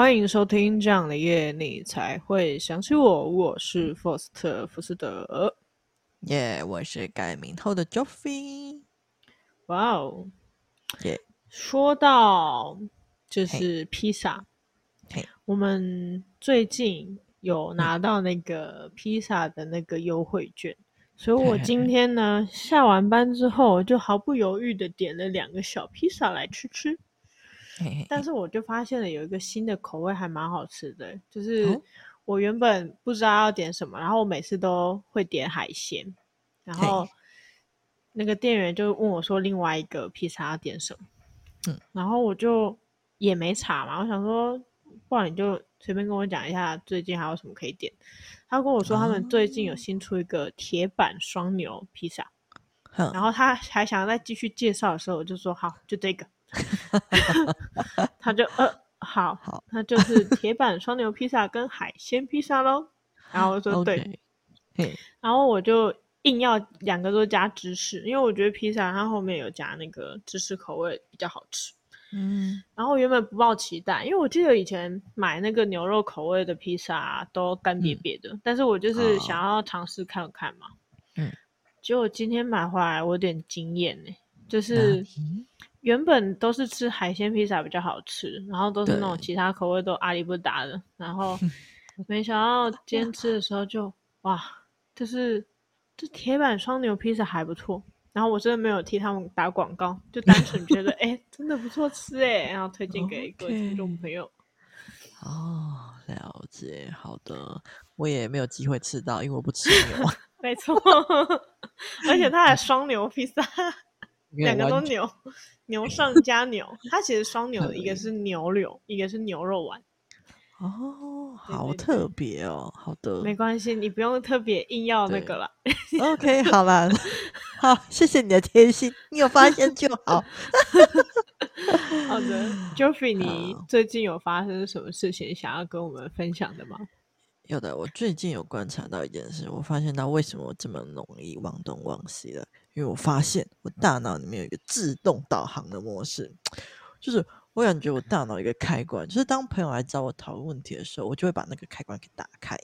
欢迎收听这样的夜，你才会想起我。我是福斯特·福斯德，耶，yeah, 我是改名后的 Joffy。哇哦，耶，说到就是披萨.我们最近有拿到那个披萨的那个优惠券，所以我 今天呢下完班之后就毫不犹豫的点了两个小披萨来吃吃。但是我就发现了有一个新的口味还蛮好吃的，就是我原本不知道要点什么，然后我每次都会点海鲜，然后那个店员就问我说另外一个披萨要点什么，嗯，然后我就也没查嘛，我想说不然你就随便跟我讲一下最近还有什么可以点。他跟我说他们最近有新出一个铁板双牛披萨，然后他还想再继续介绍的时候，我就说好，就这个。他就呃好好，那就是铁板双牛披萨跟海鲜披萨喽。然后我说对.然后我就硬要两个都加芝士，因为我觉得披萨它后面有加那个芝士口味比较好吃。嗯，然后原本不抱期待，因为我记得以前买那个牛肉口味的披萨都干瘪瘪的，嗯，但是我就是想要尝试看看嘛。嗯，结果今天买回来我有点惊艳呢，就是。原本都是吃海鲜披萨比较好吃，然后都是那种其他口味都阿里不达的，然后 没想到今天吃的时候就哇，就是这铁板双牛披萨还不错，然后我真的没有替他们打广告，就单纯觉得哎、欸、真的不错吃哎，然后推荐给各位听众朋友。哦，了解，好的，我也没有机会吃到，因为我不吃牛。没错，而且它还双牛披萨。两个都牛，牛 上加牛，它其实双牛的，一个是牛柳，一个是牛肉丸。哦，好特别哦，好的，没关系，你不用特别硬要那个了。OK，好了，好，谢谢你的贴心，你有发现就好。好的，Joffy，你最近有发生什么事情想要跟我们分享的吗？有的，我最近有观察到一件事，我发现到为什么我这么容易忘东忘西了。因为我发现我大脑里面有一个自动导航的模式，就是我感觉我大脑一个开关，就是当朋友来找我讨论问题的时候，我就会把那个开关给打开，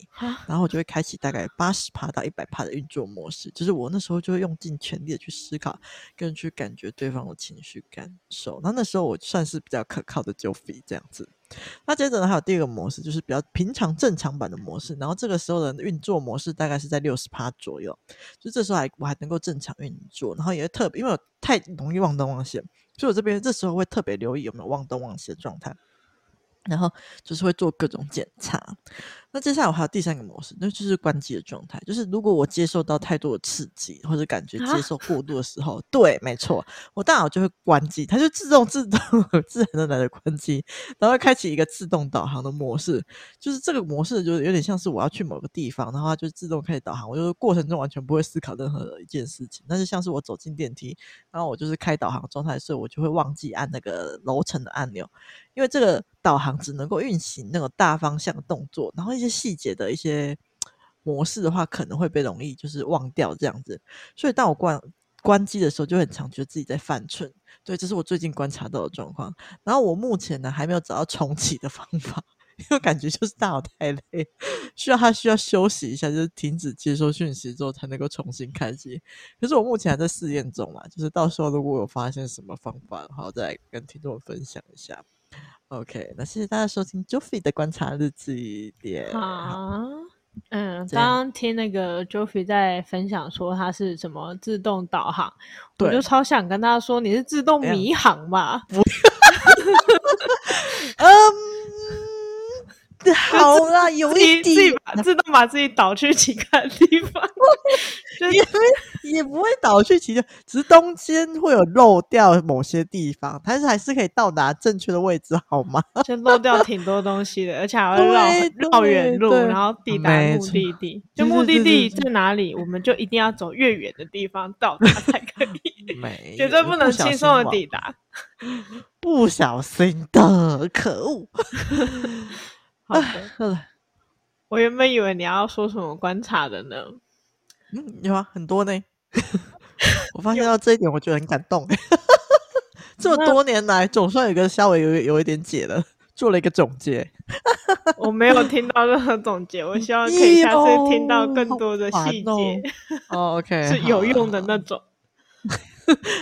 然后我就会开启大概八十趴到一百趴的运作模式，就是我那时候就会用尽全力的去思考，跟去感觉对方的情绪感受。那那时候我算是比较可靠的 Joffy 这样子。那接着呢，还有第二个模式，就是比较平常正常版的模式。然后这个时候的运作模式大概是在六十趴左右，就这时候还我还能够正常运作。然后也会特别，因为我太容易忘东忘西，所以我这边这时候会特别留意有没有忘东忘西的状态。然后就是会做各种检查。那接下来我还有第三个模式，那就是关机的状态。就是如果我接受到太多的刺激，或者感觉接受过度的时候，啊、对，没错，我大脑就会关机，它就自动自动自然的来的关机，然后开启一个自动导航的模式。就是这个模式就是有点像是我要去某个地方，然后它就自动开始导航，我就是过程中完全不会思考任何的一件事情。但是像是我走进电梯，然后我就是开导航状态，所以我就会忘记按那个楼层的按钮，因为这个导航只能够运行那个大方向的动作，然后一些。细节的一些模式的话，可能会被容易就是忘掉这样子，所以当我关关机的时候，就很常觉得自己在犯蠢。对，这是我最近观察到的状况。然后我目前呢，还没有找到重启的方法，因为感觉就是大脑太累，需要他需要休息一下，就是停止接收讯息之后才能够重新开机。可是我目前还在试验中嘛，就是到时候如果有发现什么方法的话，再跟听众分享一下。OK，那谢谢大家收听 Joffy 的观察日记。好，嗯，刚刚听那个 Joffy 在分享说他是什么自动导航，我就超想跟他说，你是自动迷航吧？嗯。好啦，有一点自，自动把自己导去其他地方，也也不会导去其他，只是中间会有漏掉某些地方，但是还是可以到达正确的位置，好吗？就漏掉挺多东西的，而且还会绕绕远路，然后抵达目的地。就目的地在哪里，我们就一定要走越远的地方到达才可以，绝对不能轻松的抵达。不小心的，可恶。好的，我原本以为你要说什么观察的呢？嗯，有啊，很多呢。我发现到这一点，我觉得很感动。这么多年来，总算有个稍微有有一点解了，做了一个总结。我没有听到任何总结，我 希望可以下次听到更多的细节。哦，OK，是有用的那种。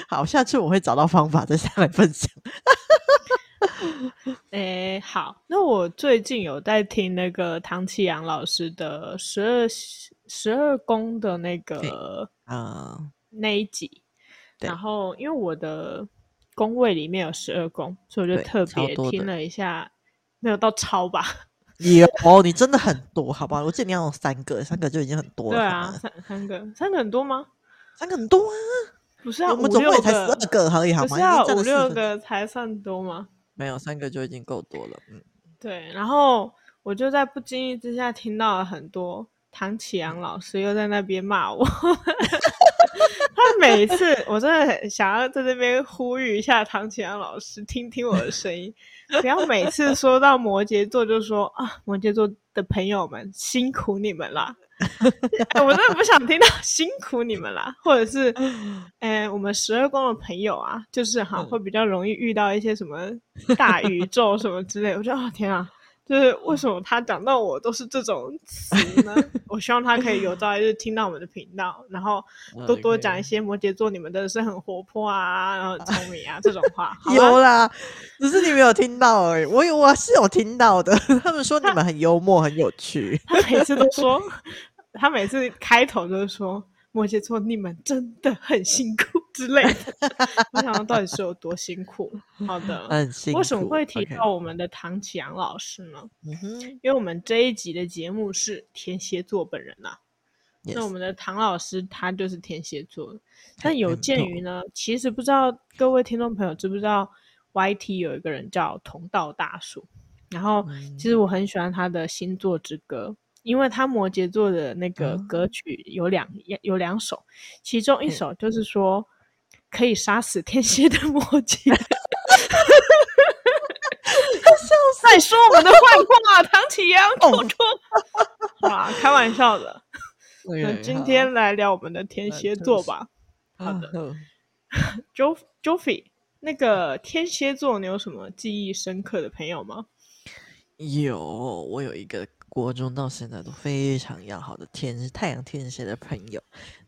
好，下次我会找到方法再下来分享。哎、欸，好，那我最近有在听那个唐启阳老师的十二十二宫的那个啊、uh, 那一集，然后因为我的宫位里面有十二宫，所以我就特别听了一下，没有到超吧？有哦，你真的很多，好吧？我记得你要有三个，三个就已经很多了。对啊，三三个，三个很多吗？三个很多啊，不是啊，我们总共才十二个而已，好吗？不是啊，五六个才算多吗？没有三个就已经够多了，嗯，对。然后我就在不经意之下听到了很多唐启阳老师又在那边骂我。他每次我真的想要在这边呼吁一下唐启阳老师，听听我的声音，不要每次说到摩羯座就说啊，摩羯座的朋友们辛苦你们啦。欸、我真的不想听到辛苦你们啦，或者是，哎、欸，我们十二宫的朋友啊，就是哈会比较容易遇到一些什么大宇宙什么之类。我觉得哦，天啊，就是为什么他讲到我都是这种词呢？我希望他可以有朝一日听到我们的频道，然后多多讲一些摩羯座，你们真的是很活泼啊，然后很聪明啊 这种话。有啦，只是你没有听到而已。我有，我是有听到的。他们说你们很幽默，很有趣。他每次都说。他每次开头都是说摩羯座，你们真的很辛苦 之类的。我想到到底是有多辛苦？好的，很辛苦。为什么会提到我们的唐启阳老师呢？嗯哼，因为我们这一集的节目是天蝎座本人呐、啊。Yes. 那我们的唐老师他就是天蝎座。但有鉴于呢，其实不知道各位听众朋友知不知道，YT 有一个人叫同道大叔，然后其实我很喜欢他的星座之歌。因为他摩羯座的那个歌曲有两、嗯、有两首，其中一首就是说可以杀死天蝎的摩羯。在说我们的坏话，唐启阳口中。啊，开玩笑的。那今天来聊我们的天蝎座吧。好的。Jo Joffy，那个天蝎座，你有什么记忆深刻的朋友吗？有，我有一个。国中到现在都非常要好的天太阳天蝎的朋友，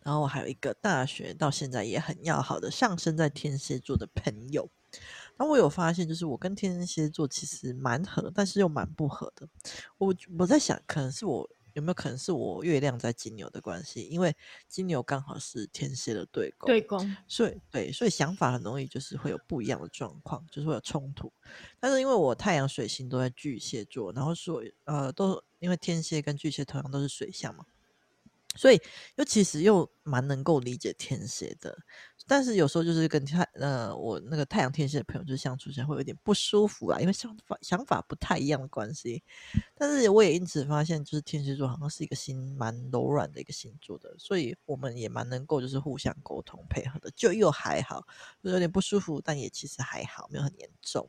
然后我还有一个大学到现在也很要好的上升在天蝎座的朋友。然后我有发现，就是我跟天蝎座其实蛮合，但是又蛮不合的。我我在想，可能是我。有没有可能是我月亮在金牛的关系？因为金牛刚好是天蝎的对宫，对宫，所以对，所以想法很容易就是会有不一样的状况，就是会有冲突。但是因为我太阳水星都在巨蟹座，然后所以呃，都因为天蝎跟巨蟹同样都是水象嘛。所以又其实又蛮能够理解天蝎的，但是有时候就是跟太呃我那个太阳天蝎的朋友就相处起来会有点不舒服啊，因为想法想法不太一样的关系。但是我也因此发现，就是天蝎座好像是一个心蛮柔软的一个星座的，所以我们也蛮能够就是互相沟通配合的，就又还好，就有点不舒服，但也其实还好，没有很严重。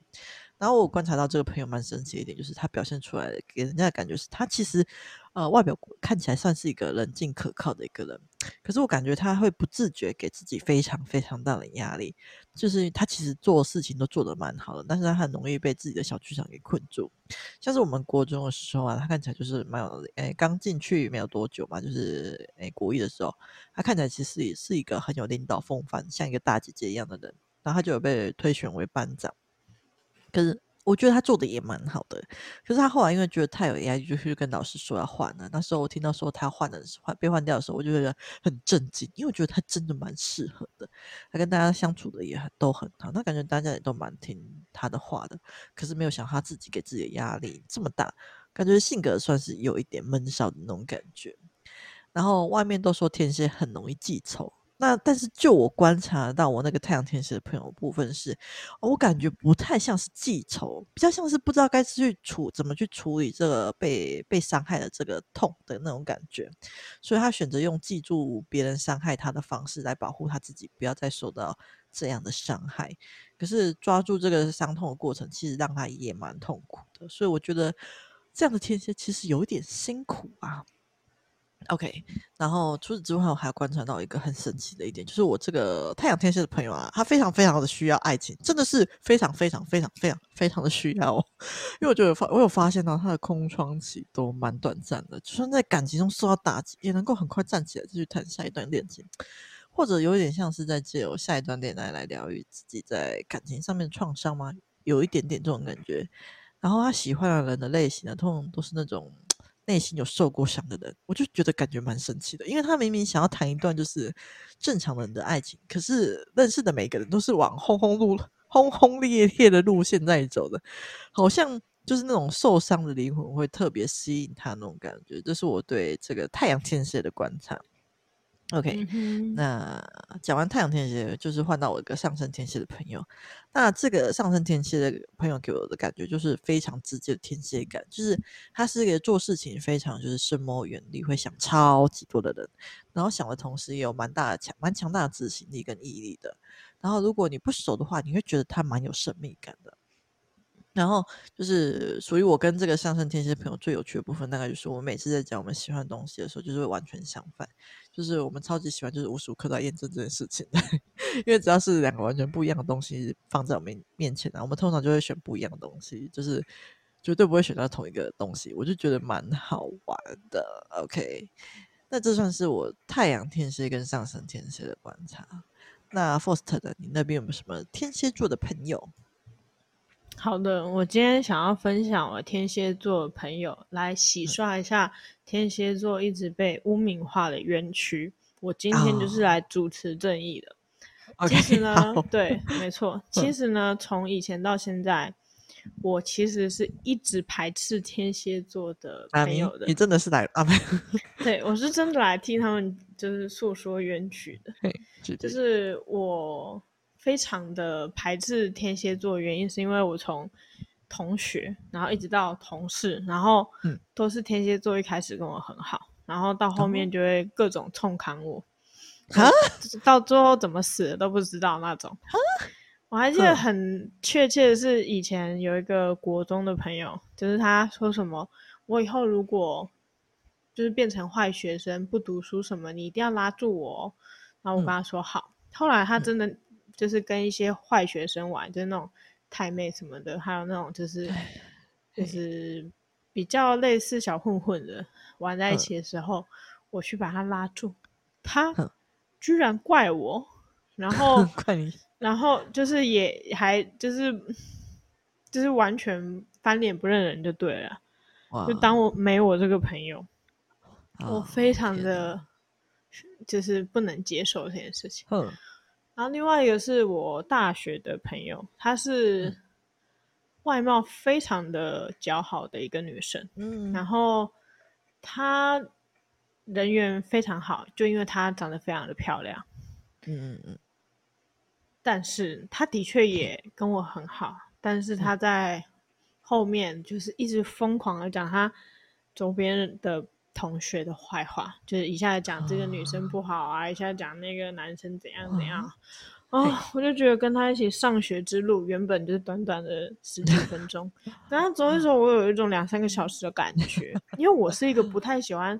然后我观察到这个朋友蛮神奇的一点，就是他表现出来的给人家的感觉是他其实，呃，外表看起来算是一个冷静可靠的一个人，可是我感觉他会不自觉给自己非常非常大的压力，就是他其实做事情都做得蛮好的，但是他很容易被自己的小剧场给困住。像是我们国中的时候啊，他看起来就是蛮有，诶，刚进去没有多久嘛，就是诶国一的时候，他看起来其实也是一个很有领导风范，像一个大姐姐一样的人，然后他就有被推选为班长。可是我觉得他做的也蛮好的，可是他后来因为觉得太有压力，就去跟老师说要换了。那时候我听到说他换的换被换掉的时候，我就觉得很震惊，因为我觉得他真的蛮适合的，他跟大家相处的也很都很好，那感觉大家也都蛮听他的话的。可是没有想他自己给自己的压力这么大，感觉性格算是有一点闷骚的那种感觉。然后外面都说天蝎很容易记仇。那但是就我观察到我那个太阳天使的朋友部分是，我感觉不太像是记仇，比较像是不知道该去处怎么去处理这个被被伤害的这个痛的那种感觉，所以他选择用记住别人伤害他的方式来保护他自己，不要再受到这样的伤害。可是抓住这个伤痛的过程，其实让他也蛮痛苦的，所以我觉得这样的天蝎其实有点辛苦啊。OK，然后除此之外，我还观察到一个很神奇的一点，就是我这个太阳天蝎的朋友啊，他非常非常的需要爱情，真的是非常非常非常非常非常的需要。因为我觉得发，我有发现到他的空窗期都蛮短暂的，就算在感情中受到打击，也能够很快站起来继续谈下一段恋情，或者有点像是在借由下一段恋爱来疗愈自己在感情上面的创伤吗？有一点点这种感觉。然后他喜欢的人的类型呢，通常都是那种。内心有受过伤的人，我就觉得感觉蛮神奇的，因为他明明想要谈一段就是正常人的爱情，可是认识的每个人都是往轰轰路、轰轰烈烈的路线在走的，好像就是那种受伤的灵魂会特别吸引他那种感觉，这是我对这个太阳天蝎的观察。OK，、嗯、那讲完太阳天蝎，就是换到我一个上升天蝎的朋友。那这个上升天蝎的朋友给我的感觉就是非常直接的天蝎感，就是他是一个做事情非常就是深谋远虑，会想超级多的人。然后想的同时也有蛮大的强、蛮强大的执行力跟毅力的。然后如果你不熟的话，你会觉得他蛮有神秘感的。然后就是属于我跟这个上升天蝎朋友最有趣的部分，大概就是我们每次在讲我们喜欢的东西的时候，就是会完全相反。就是我们超级喜欢，就是无时无刻都在验证这件事情。因为只要是两个完全不一样的东西放在我们面前呢，我们通常就会选不一样的东西，就是绝对不会选到同一个东西。我就觉得蛮好玩的。OK，那这算是我太阳天蝎跟上升天蝎的观察。那 Faust 的，你那边有没有什么天蝎座的朋友？好的，我今天想要分享我天蝎座的朋友，来洗刷一下天蝎座一直被污名化的冤屈。我今天就是来主持正义的。Oh. 其实呢，okay. 对，没错，其实呢，从以前到现在，我其实是一直排斥天蝎座的朋友的。啊、你，你真的是来啊？对，我是真的来替他们就是诉说冤屈的。就是我。非常的排斥天蝎座的原因是因为我从同学，然后一直到同事，然后都是天蝎座一开始跟我很好，然后到后面就会各种冲砍我，啊，到最后怎么死的都不知道那种。我还记得很确切的是以前有一个国中的朋友，就是他说什么，我以后如果就是变成坏学生不读书什么，你一定要拉住我哦。然后我跟他说好，后来他真的。就是跟一些坏学生玩，就是那种太妹什么的，还有那种就是就是比较类似小混混的玩在一起的时候，我去把他拉住，他居然怪我，然 后怪你，然后就是也还就是就是完全翻脸不认人就对了，就当我没我这个朋友，我非常的就是不能接受这件事情。然后另外一个是我大学的朋友，她是外貌非常的姣好的一个女生，嗯，然后她人缘非常好，就因为她长得非常的漂亮，嗯嗯嗯。但是她的确也跟我很好，但是她在后面就是一直疯狂的讲她周边的同学的坏话，就是一下讲这个女生不好啊，啊一下讲那个男生怎样怎样，啊，哦，我就觉得跟他一起上学之路，原本就是短短的十几分钟，然后走一走，我有一种两三个小时的感觉，因为我是一个不太喜欢，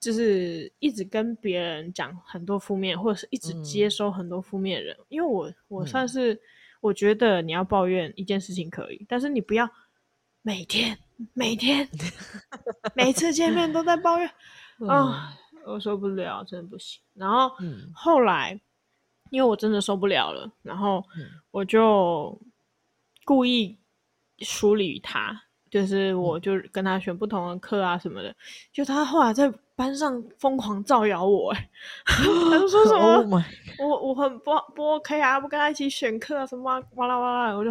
就是一直跟别人讲很多负面，或者是一直接收很多负面的人，嗯，因为我我算是我觉得你要抱怨一件事情可以，但是你不要每天。每天每次见面都在抱怨 啊，我受不了，真的不行。然后、嗯、后来，因为我真的受不了了，然后我就故意梳理他，就是我就跟他选不同的课啊什么的。就他后来在班上疯狂造谣我，哎，他就说什么、oh、我我很不不 OK 啊，不跟他一起选课啊什么哇啦哇啦，我就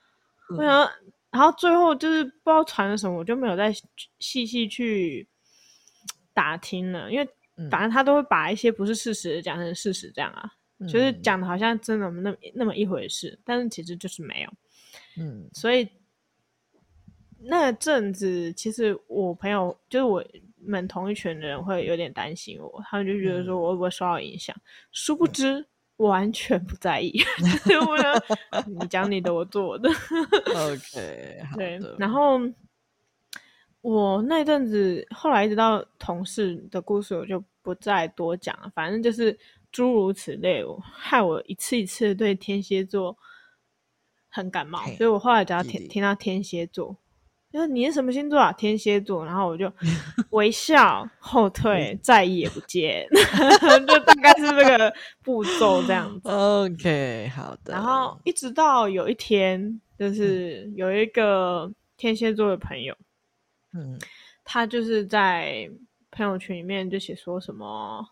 我想。然后最后就是不知道传了什么，我就没有再细细去打听了，因为反正他都会把一些不是事实讲成事实，这样啊，嗯、就是讲的好像真的那么那么一回事，但是其实就是没有。嗯，所以那阵子其实我朋友就是我们同一群的人会有点担心我，他们就觉得说我会不会受到影响，嗯、殊不知。完全不在意，我你讲你的，我做我的。OK，对，然后我那阵子后来一直到同事的故事，我就不再多讲了。反正就是诸如此类，我害我一次一次对天蝎座很感冒，所以我后来只要听听到天蝎座，就是你是什么星座啊？天蝎座，然后我就 微笑后退，再也不见，就大概是这个步骤这样子。OK，好的。然后一直到有一天，就是有一个天蝎座的朋友。嗯，他就是在朋友圈里面就写说什么，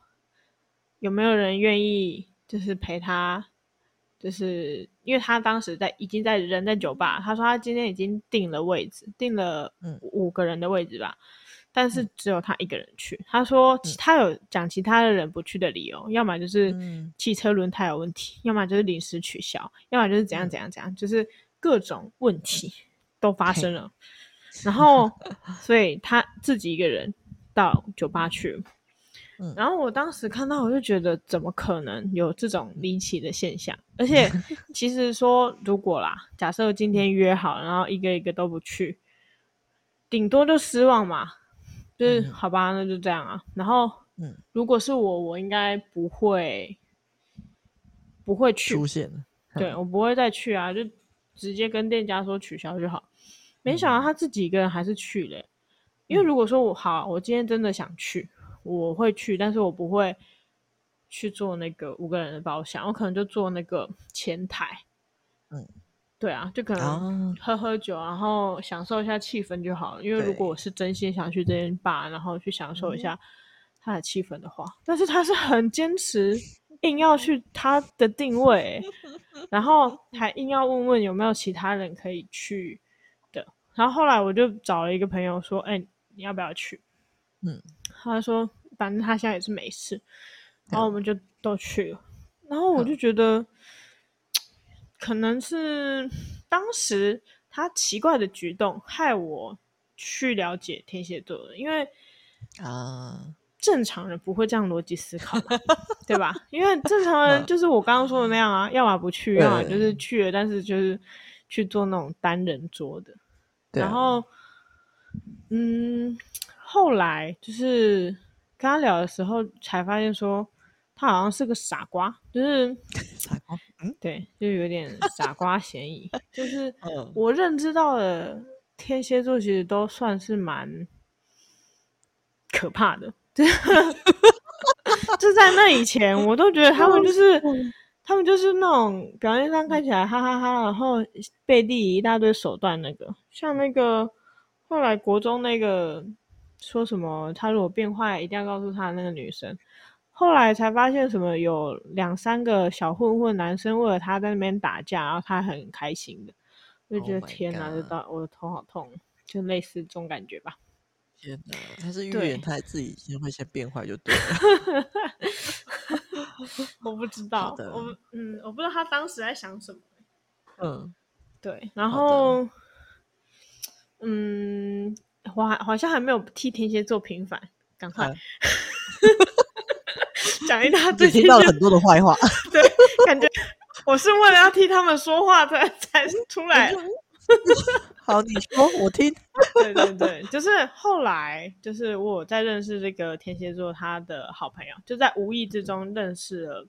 有没有人愿意就是陪他？就是因为他当时在已经在人在酒吧，他说他今天已经定了位置，定了五个人的位置吧，嗯、但是只有他一个人去。嗯、他说他有讲其他的人不去的理由，嗯、要么就是汽车轮胎有问题，要么就是临时取消，要么就是怎样怎样怎样，嗯、就是各种问题都发生了。然后，所以他自己一个人到酒吧去。嗯，然后我当时看到，我就觉得怎么可能有这种离奇的现象？而且，其实说如果啦，假设今天约好，然后一个一个都不去，顶多就失望嘛。就是、嗯、好吧，那就这样啊。然后，嗯，如果是我，我应该不会不会去。出现了，对，我不会再去啊，就直接跟店家说取消就好。没想到他自己一个人还是去了，因为如果说我好，我今天真的想去，我会去，但是我不会去做那个五个人的包厢，我可能就做那个前台。嗯，对啊，就可能喝喝酒，然后享受一下气氛就好了。因为如果我是真心想去这间吧，然后去享受一下他的气氛的话，但是他是很坚持，硬要去他的定位，然后还硬要问问有没有其他人可以去的。然后后来我就找了一个朋友说：“哎、欸，你要不要去？”嗯，他说：“反正他现在也是没事。”然后我们就都去了。然后我就觉得，可能是当时他奇怪的举动害我去了解天蝎座的，因为啊，正常人不会这样逻辑思考，对吧？因为正常人就是我刚刚说的那样啊，要么不去，要么就是去了，但是就是去做那种单人桌的。然后，嗯，后来就是跟他聊的时候，才发现说他好像是个傻瓜，就是 傻瓜，嗯，对，就有点傻瓜嫌疑。就是 我认知到的天蝎座，其实都算是蛮可怕的。就就在那以前，我都觉得他们就是。他们就是那种表面上看起来哈哈哈哈，然后背地一大堆手段那个，像那个后来国中那个说什么他如果变坏一定要告诉他那个女生，后来才发现什么有两三个小混混男生为了他在那边打架，然后他很开心的，就觉得天哪，就到我的头好痛，就类似这种感觉吧。天哪，他是预言他自己先会先变坏就对了。我不知道，我嗯，我不知道他当时在想什么。嗯，对，然后嗯，我还好像还没有替天蝎座平反，赶快 讲、啊、一大堆，听到了很多的坏话。对，感觉我是为了要替他们说话才才出来。好，你说我听。对对对，就是后来，就是我在认识这个天蝎座他的好朋友，就在无意之中认识了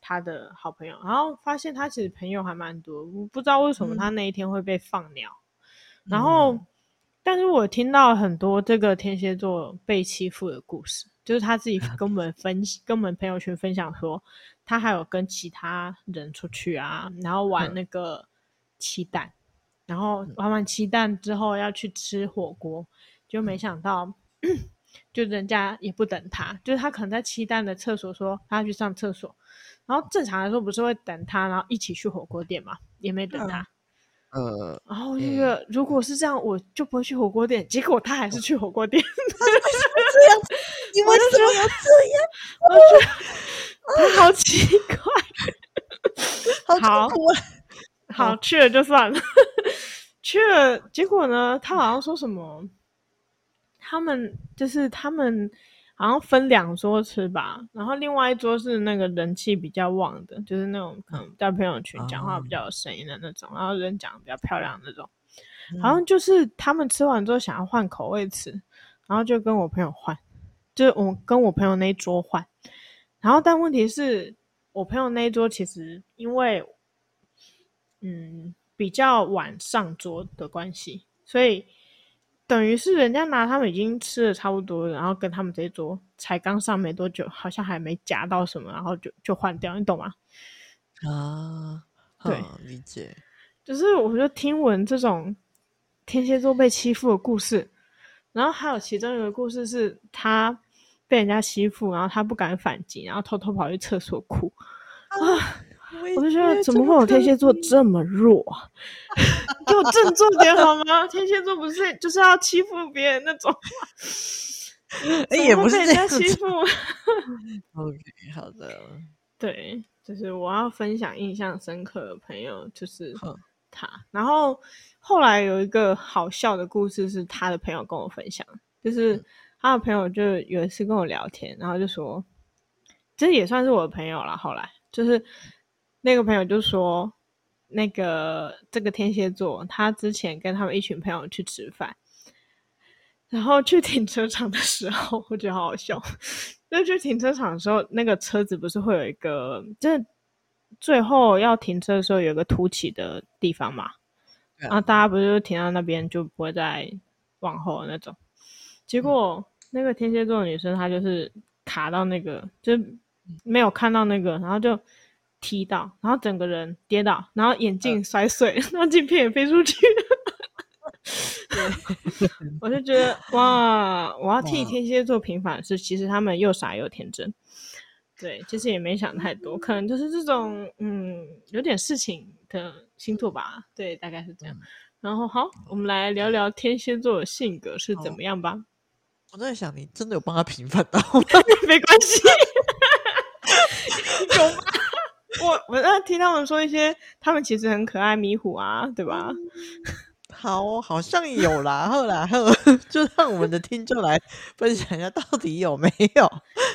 他的好朋友，然后发现他其实朋友还蛮多，我不知道为什么他那一天会被放鸟。嗯、然后，嗯、但是我听到很多这个天蝎座被欺负的故事，就是他自己跟我们分，跟我们朋友圈分享说，他还有跟其他人出去啊，然后玩那个漆弹。然后玩完鸡蛋之后要去吃火锅，就没想到，就人家也不等他，就是他可能在鸡蛋的厕所说他要去上厕所，然后正常来说不是会等他，然后一起去火锅店嘛，也没等他，呃，然后那个如果是这样，我就不会去火锅店，结果他还是去火锅店，他为什么这样，你为什么要这样？我觉得他好奇怪，好。好，去了就算了，去了，结果呢？他好像说什么？他们就是他们好像分两桌吃吧，然后另外一桌是那个人气比较旺的，就是那种可能在朋友圈讲话比较有声音的那种，然后人讲的比较漂亮的那种。好像就是他们吃完之后想要换口味吃，然后就跟我朋友换，就是我跟我朋友那一桌换。然后但问题是我朋友那一桌其实因为嗯比较晚上桌的关系，所以。等于是人家拿他们已经吃的差不多了，然后跟他们这一桌才刚上没多久，好像还没夹到什么，然后就就换掉，你懂吗？啊，对，理解。就是我就听闻这种天蝎座被欺负的故事，然后还有其中一个故事是他被人家欺负，然后他不敢反击，然后偷偷跑去厕所哭啊。我就觉得怎么会有天蝎座这么弱？给我振作点好吗？天蝎座不是就是要欺负别人那种？哎，也不是被人家欺负。OK，好的。对，就是我要分享印象深刻的朋友，就是他。然后后来有一个好笑的故事，是他的朋友跟我分享，就是他的朋友就有一次跟我聊天，然后就说，这也算是我的朋友了。后来就是。那个朋友就说，那个这个天蝎座，他之前跟他们一群朋友去吃饭，然后去停车场的时候，我觉得好好笑。就去停车场的时候，那个车子不是会有一个，就是最后要停车的时候有一个凸起的地方嘛？然后大家不是就停到那边就不会再往后那种。结果那个天蝎座的女生她就是卡到那个，就没有看到那个，然后就。踢到，然后整个人跌倒，然后眼镜摔碎，呃、然后镜片也飞出去。对 我就觉得哇，我要替天蝎座平反的是，其实他们又傻又天真。对，其实也没想太多，可能就是这种嗯，有点事情的星座吧。对，大概是这样。嗯、然后好，我们来聊聊天蝎座的性格是怎么样吧。我在想，你真的有帮他平反到吗？没关系，有吗？听他们说一些，他们其实很可爱，迷糊啊，对吧？好，好像有啦，后来后 就让我们的听众来分享一下，到底有没有？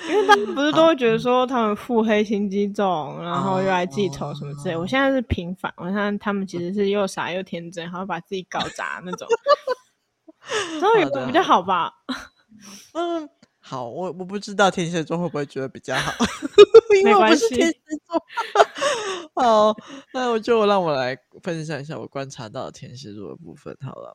因为他们不是都会觉得说他们腹黑心机重，然后又爱记仇什么之类。我现在是平反，我看他们其实是又傻又天真，然后把自己搞砸那种，这样也比较好吧？嗯。好，我我不知道天蝎座会不会觉得比较好，因为我不是天蝎座。好，那我就让我来分享一下我观察到的天蝎座的部分。好了，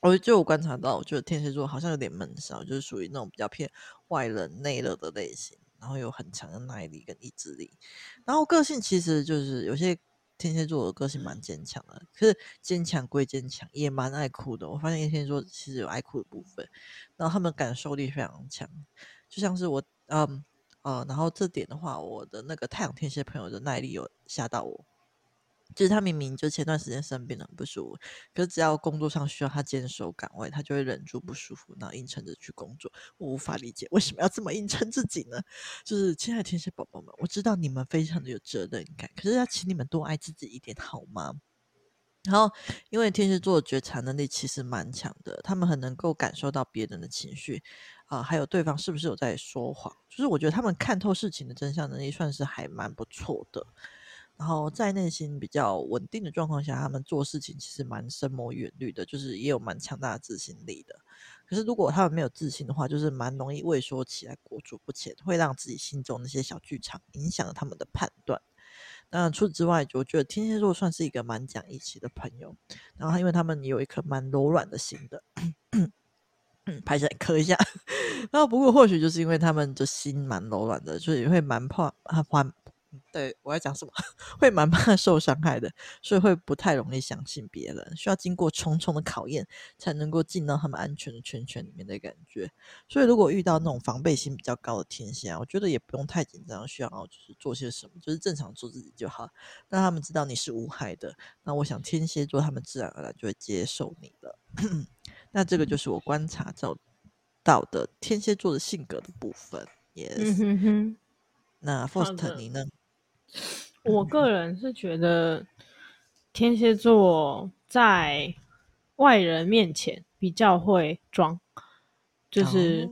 我就我观察到，我觉得天蝎座好像有点闷骚，就是属于那种比较偏外冷内热的类型，然后有很强的耐力跟意志力，然后个性其实就是有些。天蝎座的个性蛮坚强的，可是坚强归坚强，也蛮爱哭的。我发现天蝎座其实有爱哭的部分，然后他们感受力非常强，就像是我，嗯，呃，然后这点的话，我的那个太阳天蝎朋友的耐力有吓到我。就是他明明就前段时间生病了，很不舒服，可是只要工作上需要他坚守岗位，他就会忍住不舒服，然后硬撑着去工作。我无法理解为什么要这么硬撑自己呢？就是亲爱的天蝎宝宝们，我知道你们非常的有责任感，可是要请你们多爱自己一点好吗？然后，因为天蝎座的觉察能力其实蛮强的，他们很能够感受到别人的情绪啊、还有对方是不是有在说谎。就是我觉得他们看透事情的真相能力算是还蛮不错的。然后在内心比较稳定的状况下，他们做事情其实蛮深谋远虑的，就是也有蛮强大的自信力的。可是如果他们没有自信的话，就是蛮容易畏缩起来，裹足不前，会让自己心中那些小剧场影响了他们的判断。那除此之外，我觉得天蝎座算是一个蛮讲义气的朋友。然后因为他们有一颗蛮柔软的心的，拍起来磕一下。然后不过或许就是因为他们的心蛮柔软的，所以会蛮怕。对，我要讲什么？会蛮怕受伤害的，所以会不太容易相信别人，需要经过重重的考验才能够进到他们安全的圈圈里面的感觉。所以如果遇到那种防备心比较高的天蝎啊，我觉得也不用太紧张，需要就是做些什么，就是正常做自己就好，让他们知道你是无害的。那我想天蝎座他们自然而然就会接受你了。那这个就是我观察到的天蝎座的性格的部分。Yes，嗯哼哼，那 forst 你呢？我个人是觉得天蝎座在外人面前比较会装，就是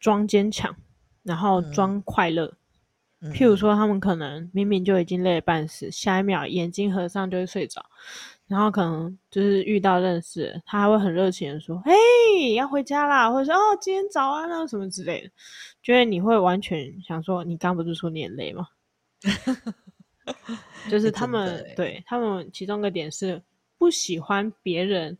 装坚强，然后装快乐。譬如说，他们可能明明就已经累得半死，下一秒眼睛合上就会睡着，然后可能就是遇到认识，他还会很热情的说：“嘿，要回家啦！”或者说：“哦，今天早安啊，什么之类的。”觉得你会完全想说：“你刚不是说你很累吗？” 就是他们、欸、对他们其中一个点是不喜欢别人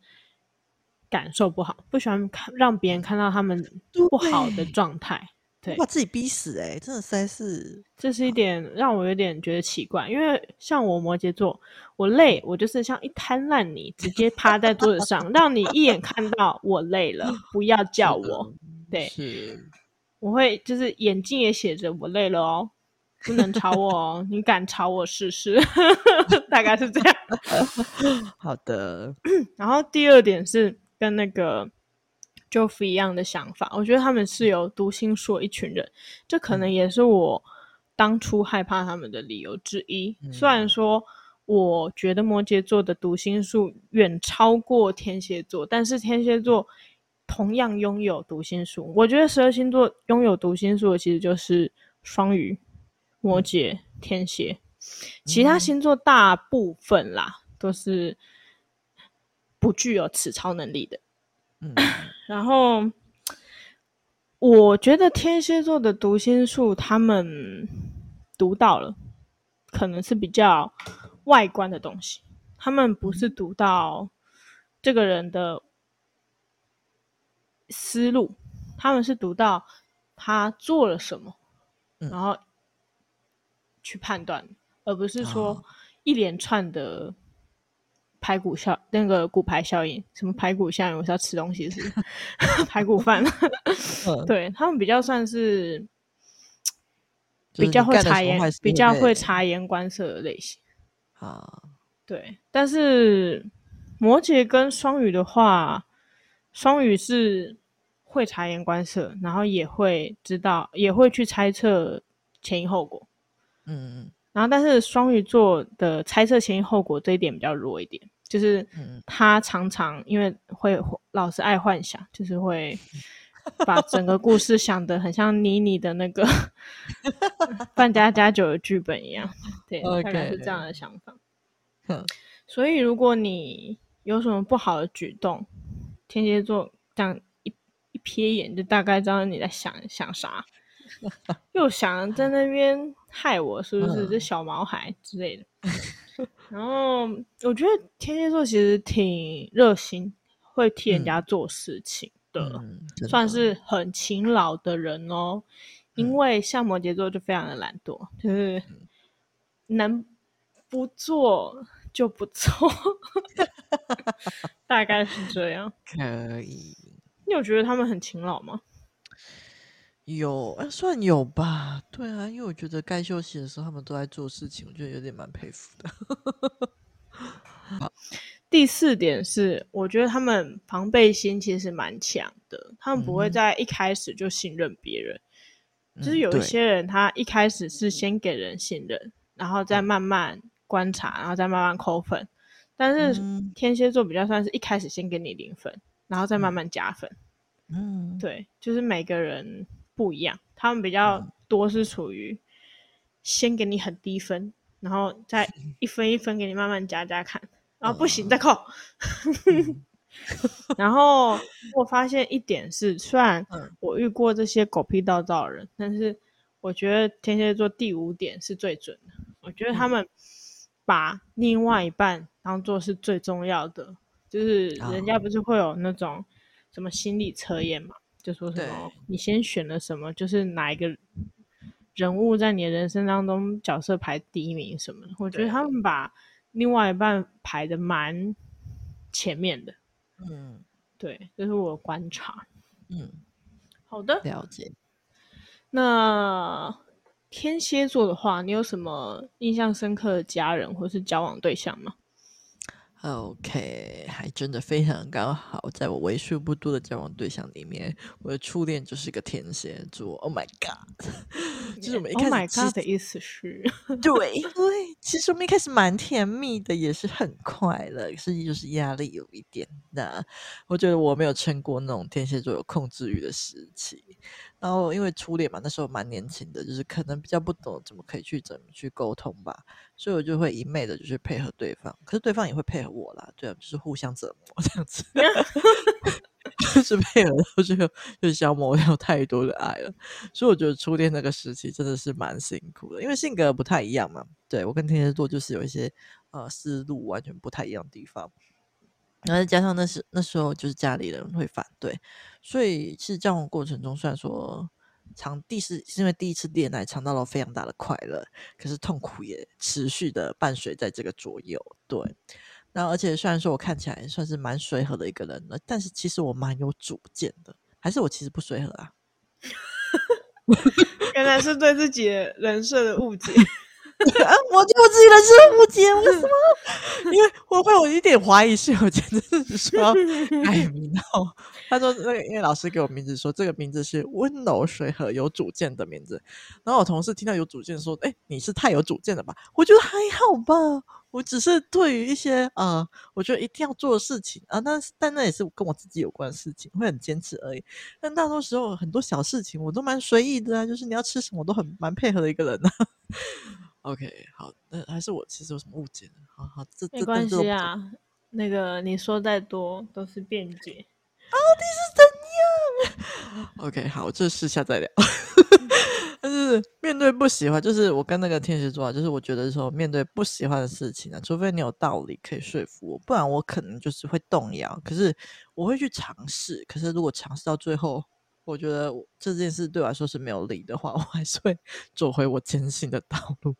感受不好，不喜欢看让别人看到他们不好的状态。对，把自己逼死哎、欸，真的实在是，这是一点让我有点觉得奇怪。因为像我摩羯座，我累，我就是像一滩烂泥，直接趴在桌子上，让你一眼看到我累了，不要叫我。对，是，我会就是眼睛也写着我累了哦，不能吵我哦，你敢吵我试试？大概是这样。好的。然后第二点是跟那个。就是一样的想法，我觉得他们是有读心术一群人，这可能也是我当初害怕他们的理由之一。嗯、虽然说我觉得摩羯座的读心术远超过天蝎座，但是天蝎座同样拥有读心术。我觉得十二星座拥有读心术的其实就是双鱼、摩羯、天蝎，其他星座大部分啦都是不具有此超能力的。嗯。然后，我觉得天蝎座的读心术，他们读到了，可能是比较外观的东西。他们不是读到这个人的思路，他们是读到他做了什么，然后去判断，而不是说一连串的。排骨效那个骨牌效应，什么排骨效应？我是要吃东西是，是 排骨饭。对，他们比较算是比较会察言，比较会察言观色的类型。啊，对。但是摩羯跟双鱼的话，双鱼是会察言观色，然后也会知道，也会去猜测前因后果。嗯嗯。然后，但是双鱼座的猜测前因后果这一点比较弱一点。就是他常常因为会老是爱幻想，就是会把整个故事想得很像妮妮的那个 扮家家酒的剧本一样，对，okay. 大概是这样的想法。所以如果你有什么不好的举动，天蝎座这样一一瞥眼就大概知道你在想想啥，又想在那边害我，是不是？这小毛孩之类的。然后我觉得天蝎座其实挺热心，会替人家做事情的，嗯嗯、算是很勤劳的人哦。因为像摩羯座就非常的懒惰，就是能不做就不做，大概是这样。可以。你有觉得他们很勤劳吗？有，算有吧。对啊，因为我觉得该休息的时候，他们都在做事情，我觉得有点蛮佩服的。好，第四点是，我觉得他们防备心其实蛮强的，他们不会在一开始就信任别人。嗯、就是有一些人，他一开始是先给人信任，然后再慢慢观察，然后再慢慢扣分。但是天蝎座比较算是一开始先给你零分，然后再慢慢加分。嗯，对，就是每个人。不一样，他们比较多是处于先给你很低分，嗯、然后再一分一分给你慢慢加加看，然后不行再扣。嗯、然后我发现一点是，虽然我遇过这些狗屁倒灶的人，但是我觉得天蝎座第五点是最准的。我觉得他们把另外一半当做是最重要的，就是人家不是会有那种什么心理测验嘛？就说什么，你先选了什么，就是哪一个人物在你的人生当中角色排第一名什么的。我觉得他们把另外一半排的蛮前面的。嗯，对，这是我的观察。嗯，好的，了解。那天蝎座的话，你有什么印象深刻的家人或是交往对象吗？OK，还真的非常刚好，在我为数不多的交往对象里面，我的初恋就是个天蝎座。Oh my god！就是我们一开始 Oh my god 的意思是，对对，其实我们一开始蛮甜蜜的，也是很快乐，可是就是压力有一点大。我觉得我没有撑过那种天蝎座有控制欲的时期。然后因为初恋嘛，那时候蛮年轻的，就是可能比较不懂怎么可以去怎么去沟通吧，所以我就会一昧的就是配合对方，可是对方也会配合我啦，对啊，就是互相折磨 这样子，就是配合到最后就消磨掉太多的爱了，所以我觉得初恋那个时期真的是蛮辛苦的，因为性格不太一样嘛，对，我跟天蝎座就是有一些呃思路完全不太一样的地方。然后再加上那时那时候就是家里人会反对，所以其实交往过程中虽然说尝第是是因为第一次恋爱尝到了非常大的快乐，可是痛苦也持续的伴随在这个左右。对，那而且虽然说我看起来算是蛮随和的一个人了，但是其实我蛮有主见的，还是我其实不随和啊？原来是对自己人设的误解。我对我自己的是误解，为什么？因为我会有一点怀疑，是我真的是说改名哦。他说那个，因为老师给我名字说这个名字是温柔随和有主见的名字。然后我同事听到有主见说：“哎、你是太有主见了吧？”我觉得还好吧，我只是对于一些呃，我觉得一定要做的事情啊，但是但那也是跟我自己有关的事情，会很坚持而已。但大多时候很多小事情我都蛮随意的啊，就是你要吃什么我都很蛮配合的一个人啊。OK，好，那还是我其实有什么误解呢？好好，这没关系啊。那个你说再多都是辩解。到底是怎样？OK，好，这事下再聊。但是面对不喜欢，就是我跟那个天蝎座啊，就是我觉得说面对不喜欢的事情啊，除非你有道理可以说服我，不然我可能就是会动摇。可是我会去尝试。可是如果尝试到最后，我觉得这件事对我来说是没有利的话，我还是会走回我坚信的道路。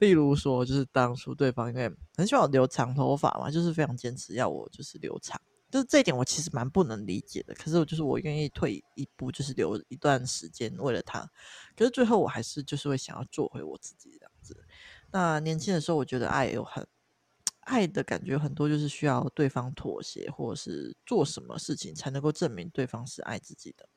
例如说，就是当初对方因为很喜欢我留长头发嘛，就是非常坚持要我就是留长，就是这一点我其实蛮不能理解的。可是我就是我愿意退一步，就是留一段时间为了他。可是最后我还是就是会想要做回我自己这样子。那年轻的时候，我觉得爱有很爱的感觉很多，就是需要对方妥协，或者是做什么事情才能够证明对方是爱自己的。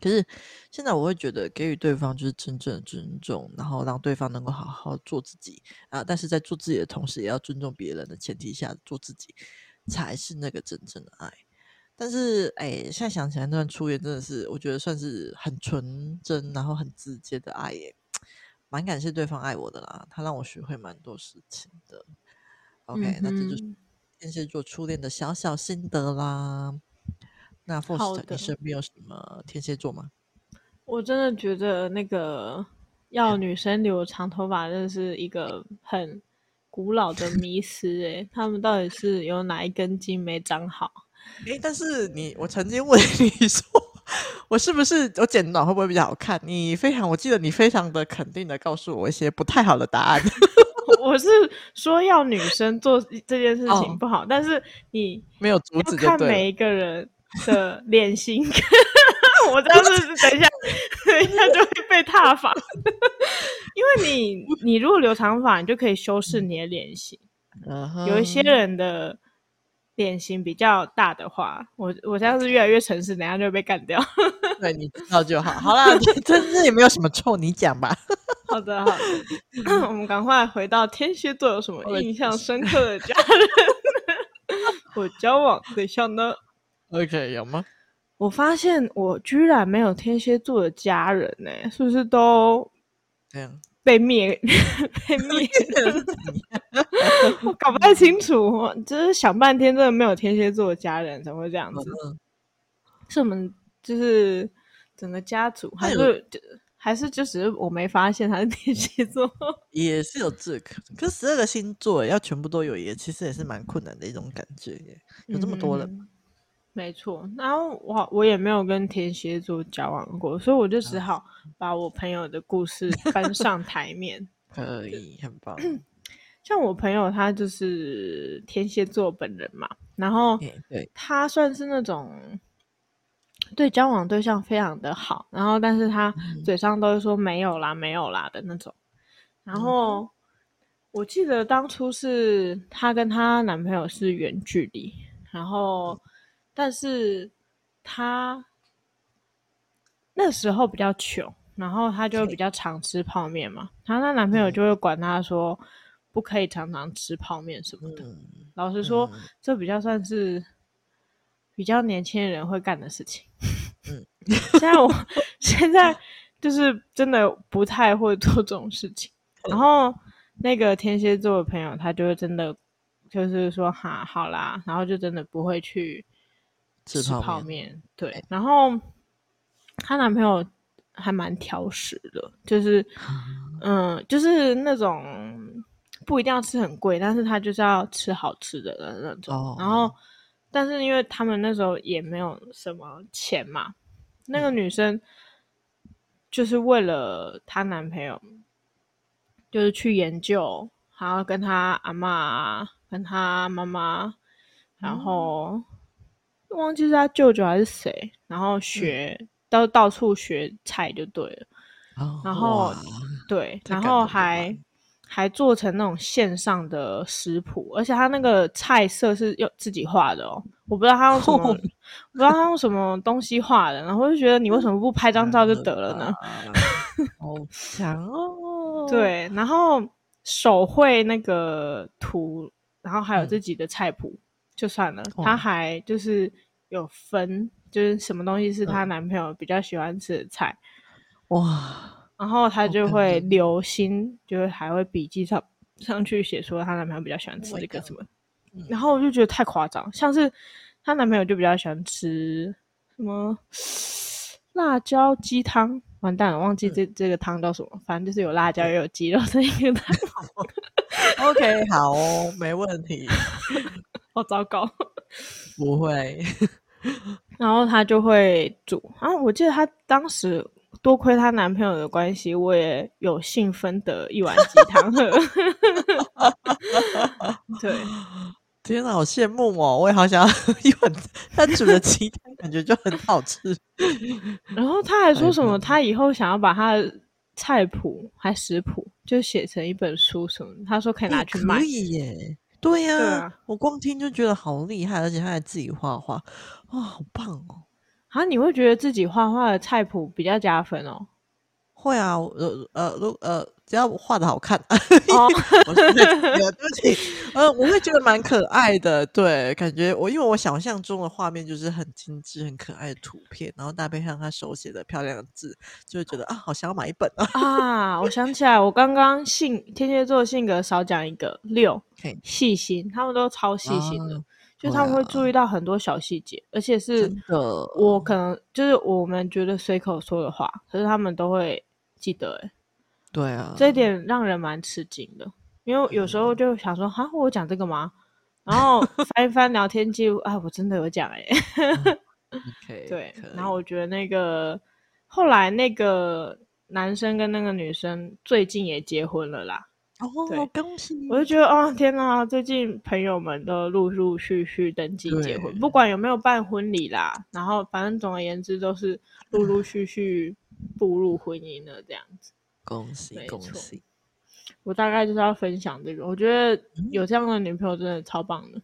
可是现在我会觉得给予对方就是真正的尊重，然后让对方能够好好做自己啊，但是在做自己的同时，也要尊重别人的前提下做自己，才是那个真正的爱。但是哎，现在想起来那段初恋真的是，我觉得算是很纯真，然后很直接的爱耶，蛮感谢对方爱我的啦，他让我学会蛮多事情的。OK，嗯，那这就是天蝎座初恋的小小心得啦。那 Faust，你身边有什么天蝎座吗？我真的觉得那个要女生留长头发，真的是一个很古老的迷思诶。他们到底是有哪一根筋没长好？诶、欸，但是你，我曾经问你说，我是不是我剪短会不会比较好看？你非常，我记得你非常的肯定的告诉我一些不太好的答案。我是说要女生做这件事情不好，哦、但是你没有阻止，看每一个人。的脸型，我这样子等一下，等一下就会被踏伐。因为你，你如果留长发，你就可以修饰你的脸型。Uh huh. 有一些人的脸型比较大的话，我我这样子越来越诚实，等下就会被干掉。对，你知道就好。好了，这这也没有什么错，你讲吧。好的，好的。我们赶快回到天蝎座，有什么印象深刻的家人？我交往对象呢？OK，有吗？我发现我居然没有天蝎座的家人呢、欸，是不是都被灭？被灭？我搞不太清楚，就是想半天，真的没有天蝎座的家人，怎么会这样子？嗯、是我们就是整个家族，还是就还是就只是我没发现他是天蝎座？也是有这个，可是十二个星座要全部都有，也其实也是蛮困难的一种感觉耶。有这么多人。嗯没错，然后我我也没有跟天蝎座交往过，所以我就只好把我朋友的故事搬上台面。可以，很棒。像我朋友，他就是天蝎座本人嘛，然后他算是那种对交往对象非常的好，然后但是他嘴上都是说没有啦，没有啦的那种。然后我记得当初是她跟她男朋友是远距离，然后。但是他那时候比较穷，然后她就比较常吃泡面嘛。她那男朋友就会管她说，不可以常常吃泡面什么的。嗯、老实说，嗯、这比较算是比较年轻人会干的事情。嗯，现在我 现在就是真的不太会做这种事情。然后那个天蝎座的朋友，他就会真的就是说哈好啦，然后就真的不会去吃泡面。对，然后她男朋友还蛮挑食的，就是嗯，就是那种不一定要吃很贵，但是他就是要吃好吃的的那种。哦、然后，但是因为他们那时候也没有什么钱嘛，那个女生就是为了她男朋友。就是去研究，然后跟她阿妈、跟她妈妈，然后、嗯、忘记是他舅舅还是谁，然后学、嗯、到到处学菜就对了。哦、然后对，然后还还做成那种线上的食谱，而且他那个菜色是用自己画的哦。我不知道他用什么，哦、我不知道他用什么东西画的，然后就觉得你为什么不拍张照就得了呢？好强哦！对，然后手绘那个图，然后还有自己的菜谱，嗯、就算了。她还就是有分，就是什么东西是她男朋友比较喜欢吃的菜。哇！然后她就会留心，就是还会笔记上上去写说她男朋友比较喜欢吃这个什么。然后我就觉得太夸张，像是她男朋友就比较喜欢吃什么 辣椒鸡汤，完蛋了，忘记这、嗯、这个汤叫什么，反正就是有辣椒又有鸡肉的一个汤。OK，好哦，没问题。好糟糕，不会。然后她就会煮啊，我记得她当时多亏她男朋友的关系，我也有幸分得一碗鸡汤喝。对。天哪，好羡慕哦！我也好想要一碗他煮的鸡汤，感觉就很好吃。然后他还说什么，他以后想要把他的菜谱还食谱就写成一本书什么？他说可以拿去卖。可以耶！对呀、啊，对啊、我光听就觉得好厉害，而且他还自己画画，哇，好棒哦！啊，你会觉得自己画画的菜谱比较加分哦？会啊，呃呃，如呃。只要画的好看，哦、我对不起，呃，我会觉得蛮可爱的，对，感觉我因为我想象中的画面就是很精致、很可爱的图片，然后搭配上他手写的漂亮的字，就会觉得啊，好想要买一本啊！啊，我想起来，我刚刚性天蝎座的性格少讲一个六，细心，他们都超细心的，啊、就他们会注意到很多小细节，啊、而且是我可能就是我们觉得随口说的话，可是他们都会记得，哎。对啊，这一点让人蛮吃惊的，因为有时候就想说，哈、嗯，我讲这个吗？然后翻一翻聊天记录，啊，我真的有讲哎、欸。嗯、okay, 对，然后我觉得那个后来那个男生跟那个女生最近也结婚了啦。哦，恭喜！我就觉得，哦，天哪，最近朋友们都陆陆续续登记结婚，不管有没有办婚礼啦，然后反正总而言之都是陆陆续续步入婚姻了这样子。恭喜恭喜！我大概就是要分享这个，我觉得有这样的女朋友真的超棒的。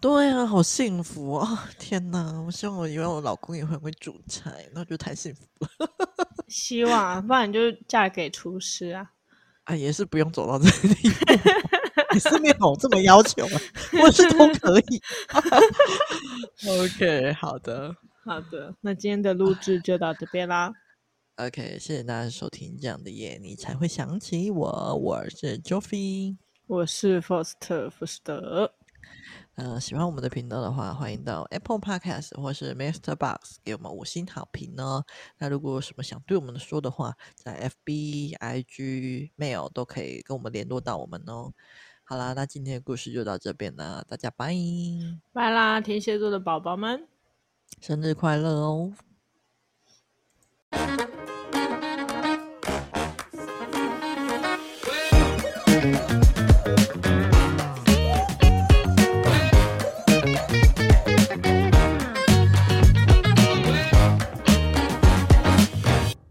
对啊，好幸福啊、哦！天哪，我希望我以为我老公也会会煮菜，那就太幸福了。希望啊，不然你就嫁给厨师啊！啊，也是不用走到这里，你是没有这么要求啊，我是都可以。OK，好的，好的，那今天的录制就到这边啦。OK，谢谢大家收听这样的夜，你才会想起我。我是 Joffy，我是福斯特福斯特。呃，喜欢我们的频道的话，欢迎到 Apple Podcast 或是 Master Box 给我们五星好评哦。那如果有什么想对我们说的话，在 FB、IG、Mail 都可以跟我们联络到我们哦。好啦，那今天的故事就到这边了，大家拜拜啦！天蝎座的宝宝们，生日快乐哦！